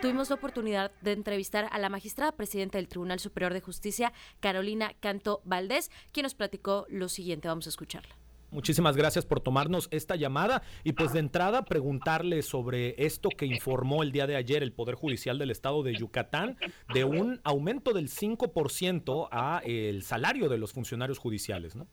tuvimos la oportunidad de entrevistar a la magistrada presidenta del Tribunal Superior de Justicia, Carolina Canto Valdés, quien nos platicó lo siguiente. Vamos a escucharla. Muchísimas gracias por tomarnos esta llamada y pues de entrada preguntarle sobre esto que informó el día de ayer el Poder Judicial del Estado de Yucatán de un aumento del 5% a el salario de los funcionarios judiciales, ¿no?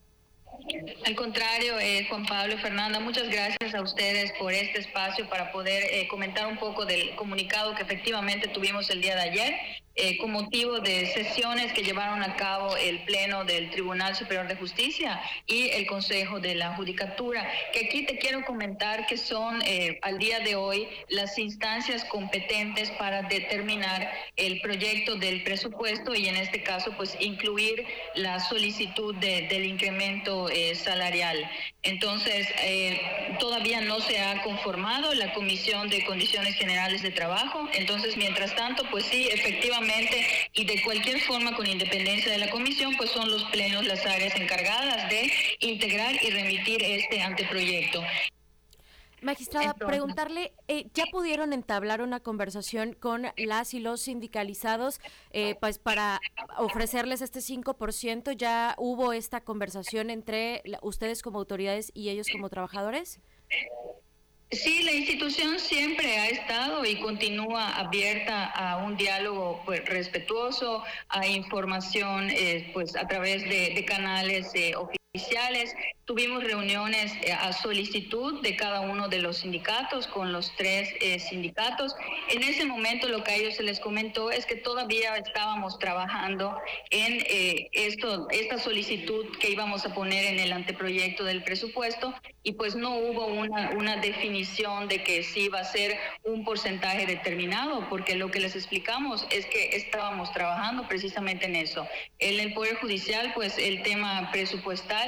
Al contrario, eh, Juan Pablo Fernanda, muchas gracias a ustedes por este espacio para poder eh, comentar un poco del comunicado que efectivamente tuvimos el día de ayer eh, con motivo de sesiones que llevaron a cabo el Pleno del Tribunal Superior de Justicia y el Consejo de la Judicatura, que aquí te quiero comentar que son eh, al día de hoy las instancias competentes para determinar el proyecto del presupuesto y en este caso pues incluir la solicitud del incremento eh, salarial. Entonces, todavía no se ha conformado la Comisión de Condiciones Generales de Trabajo, entonces mientras tanto pues sí, efectivamente, y de cualquier forma con independencia de la comisión, pues son los plenos las áreas encargadas de integrar y remitir este anteproyecto. Magistrada, preguntarle, eh, ¿ya pudieron entablar una conversación con las y los sindicalizados eh, pues para ofrecerles este 5%? ¿Ya hubo esta conversación entre ustedes como autoridades y ellos como trabajadores? Sí, la institución siempre ha estado y continúa abierta a un diálogo pues, respetuoso, a información eh, pues a través de, canales eh, oficiales. Tuvimos reuniones eh, a solicitud de cada uno de los sindicatos con los tres eh, sindicatos. En ese momento lo que a ellos se les comentó es que todavía estábamos trabajando en eh, esto, esta solicitud que íbamos a poner en el anteproyecto del presupuesto y pues no hubo una, una definición de que sí iba a ser un porcentaje determinado, porque lo que les explicamos es que estábamos trabajando precisamente en eso. En el Poder Judicial, pues el tema presupuestal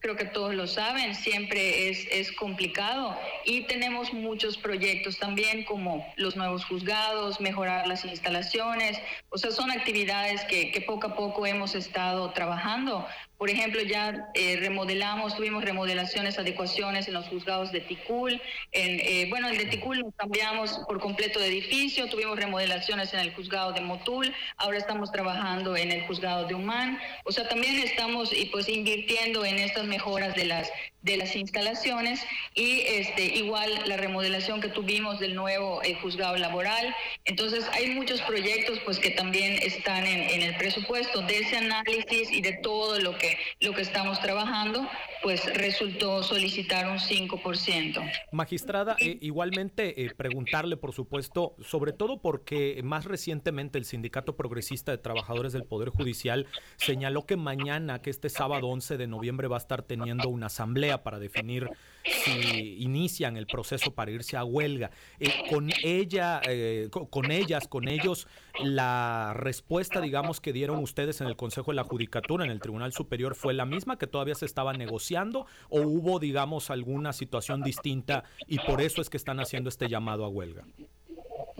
creo que todos lo saben, siempre es, es complicado y tenemos muchos proyectos también como los nuevos juzgados, mejorar las instalaciones, o sea, son actividades que, que poco a poco hemos estado trabajando. Por ejemplo, ya eh, remodelamos, tuvimos remodelaciones, adecuaciones en los juzgados de Ticul. En, eh, bueno, en de Ticul nos cambiamos por completo de edificio, tuvimos remodelaciones en el juzgado de Motul, ahora estamos trabajando en el juzgado de Humán. O sea, también estamos y pues invirtiendo en estas mejoras de las de las instalaciones y este igual la remodelación que tuvimos del nuevo eh, juzgado laboral. Entonces hay muchos proyectos pues que también están en, en, el presupuesto de ese análisis y de todo lo que lo que estamos trabajando, pues resultó solicitar un 5%. Magistrada, eh, igualmente eh, preguntarle por supuesto, sobre todo porque más recientemente el Sindicato Progresista de Trabajadores del Poder Judicial señaló que mañana, que este sábado 11 de noviembre va a estar teniendo una asamblea para definir si inician el proceso para irse a huelga. Eh, con ella, eh, con ellas, con ellos, la respuesta, digamos, que dieron ustedes en el Consejo de la Judicatura, en el Tribunal Superior, fue la misma, que todavía se estaba negociando, o hubo, digamos, alguna situación distinta y por eso es que están haciendo este llamado a huelga.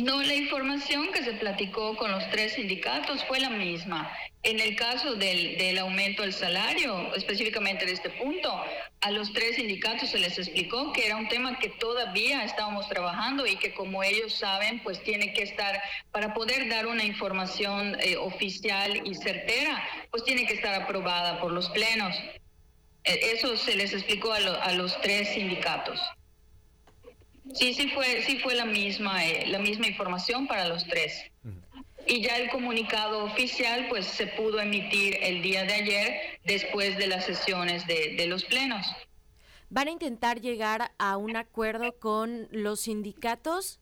No, la información que se platicó con los tres sindicatos fue la misma. En el caso del, del, aumento del salario, específicamente de este punto, a los tres sindicatos se les explicó que era un tema que todavía estábamos trabajando y que como ellos saben, pues tiene que estar, para poder dar una información eh, oficial y certera, pues tiene que estar aprobada por los plenos. E, eso se les explicó a, lo, a los tres sindicatos. Sí, sí fue, sí fue la misma, eh, la misma información para los tres. Y ya el comunicado oficial, pues, se pudo emitir el día de ayer después de las sesiones de, de los plenos. ¿Van a intentar llegar a un acuerdo con los sindicatos?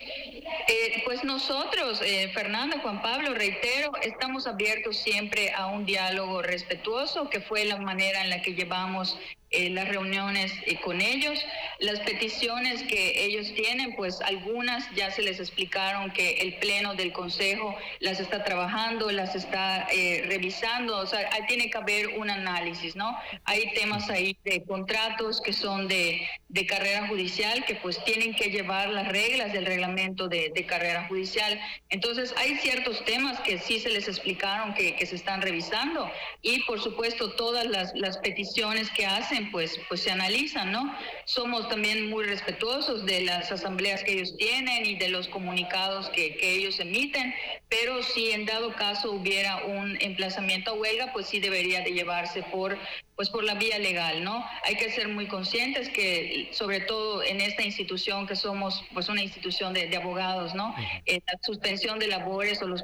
Eh, pues nosotros, eh, Fernanda, Juan Pablo, reitero, estamos abiertos siempre a un diálogo respetuoso, que fue la manera en la que llevamos eh, las reuniones eh, con ellos. Las peticiones que ellos tienen, pues algunas ya se les explicaron que el Pleno del Consejo las está trabajando, las está eh, revisando, o sea, ahí tiene que haber un análisis, ¿no? Hay temas ahí de contratos que son de, de carrera judicial, que pues tienen que llevar las reglas del reglamento de, de carrera judicial. Entonces, hay ciertos temas que sí se les explicaron que, que se están revisando y, por supuesto, todas las, las peticiones que hacen pues, pues se analizan, ¿no? Somos también muy respetuosos de las asambleas que ellos tienen y de los comunicados que, que ellos emiten, pero si en dado caso hubiera un emplazamiento a huelga, pues sí debería de llevarse por pues por la vía legal, ¿no? Hay que ser muy conscientes que, sobre todo en esta institución que somos, pues una institución de, abogados, ¿no? Eh, la suspensión de labores o los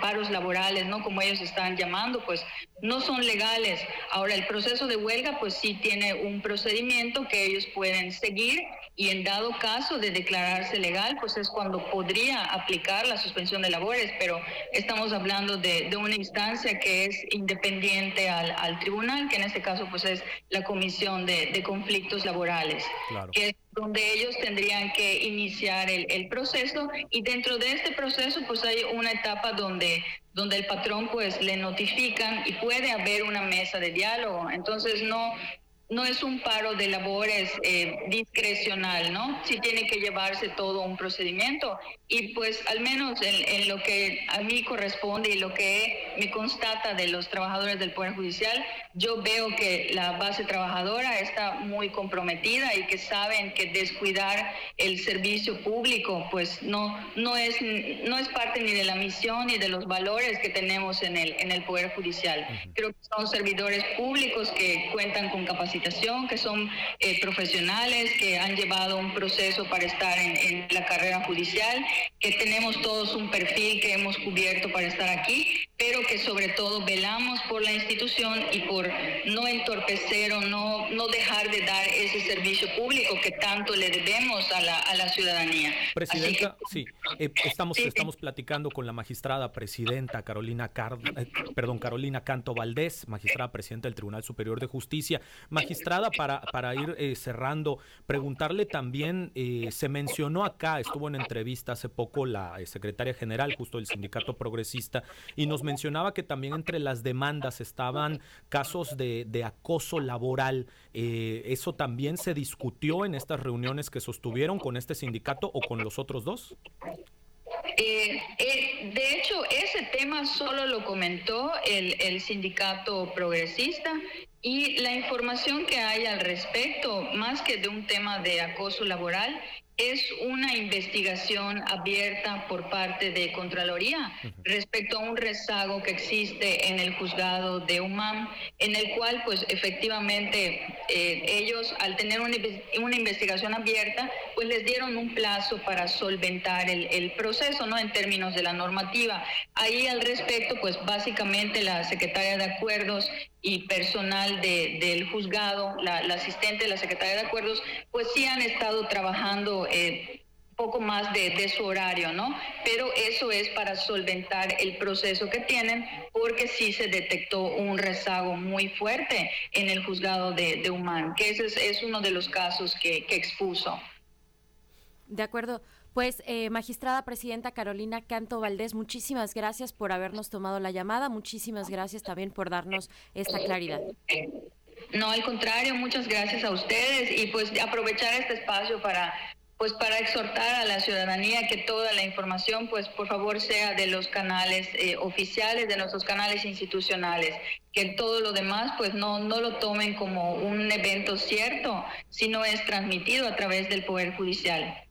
paros laborales, ¿no? Como ellos están llamando, pues no son legales. Ahora, el proceso de huelga, pues sí tiene un procedimiento que ellos pueden seguir y en dado caso de declararse legal, pues es cuando podría aplicar la suspensión de labores, pero estamos hablando de, una instancia que es independiente al, tribunal, que en este caso pues es la Comisión de, Conflictos Laborales, que es donde ellos tendrían que iniciar el, el, proceso y dentro de este proceso pues hay una etapa donde donde el patrón pues le notifican y puede haber una mesa de diálogo. Entonces no, no es un paro de labores eh, discrecional, ¿no? Sí tiene que llevarse todo un procedimiento y pues al menos en, lo que a mí corresponde y lo que me constata de los trabajadores del Poder Judicial, yo veo que la base trabajadora está muy comprometida y que saben que descuidar el servicio público pues no, no, es, no es parte ni de la misión ni de los valores que tenemos en el, en el Poder Judicial. Creo que son servidores públicos que cuentan con que son eh, profesionales, que han llevado un proceso para estar en la carrera judicial que tenemos todos un perfil que hemos cubierto para estar aquí, pero que sobre todo velamos por la institución y por no entorpecer o no, no dejar de dar ese servicio público que tanto le debemos a la, a la ciudadanía. Presidenta, sí, eh, estamos, estamos platicando con la magistrada presidenta Carolina, eh, perdón, Carolina Canto Valdés, magistrada presidenta del Tribunal Superior de Justicia. Magistrada, para, para ir eh, cerrando, preguntarle también, se mencionó acá, estuvo en entrevistas poco la eh, secretaria general justo del sindicato progresista y nos mencionaba que también entre las demandas estaban casos de, acoso laboral. Eh, ¿Eso también se discutió en estas reuniones que sostuvieron con este sindicato o con los otros dos? Eh, de hecho, ese tema solo lo comentó el, sindicato progresista y la información que hay al respecto, más que de un tema de acoso laboral, es una investigación abierta por parte de Contraloría respecto a un rezago que existe en el juzgado de UMAM, en el cual pues efectivamente eh, ellos al tener una, investigación abierta pues les dieron un plazo para solventar el, el, proceso, ¿no? En términos de la normativa. Ahí al respecto pues básicamente la secretaria de Acuerdos y personal de, del juzgado, la, asistente de la Secretaría de Acuerdos, pues sí han estado trabajando eh, poco más de, su horario, ¿no? Pero eso es para solventar el proceso que tienen, porque sí se detectó un rezago muy fuerte en el juzgado de, de Humán, que ese es, uno de los casos que, que expuso. De acuerdo. Pues, eh, magistrada presidenta Carolina Canto Valdés, muchísimas gracias por habernos tomado la llamada, muchísimas gracias también por darnos esta claridad. No, al contrario, muchas gracias a ustedes y pues aprovechar este espacio para pues para exhortar a la ciudadanía que toda la información pues por favor sea de los canales eh, oficiales, de nuestros canales institucionales, que todo lo demás pues no, no lo tomen como un evento cierto, sino es transmitido a través del Poder Judicial.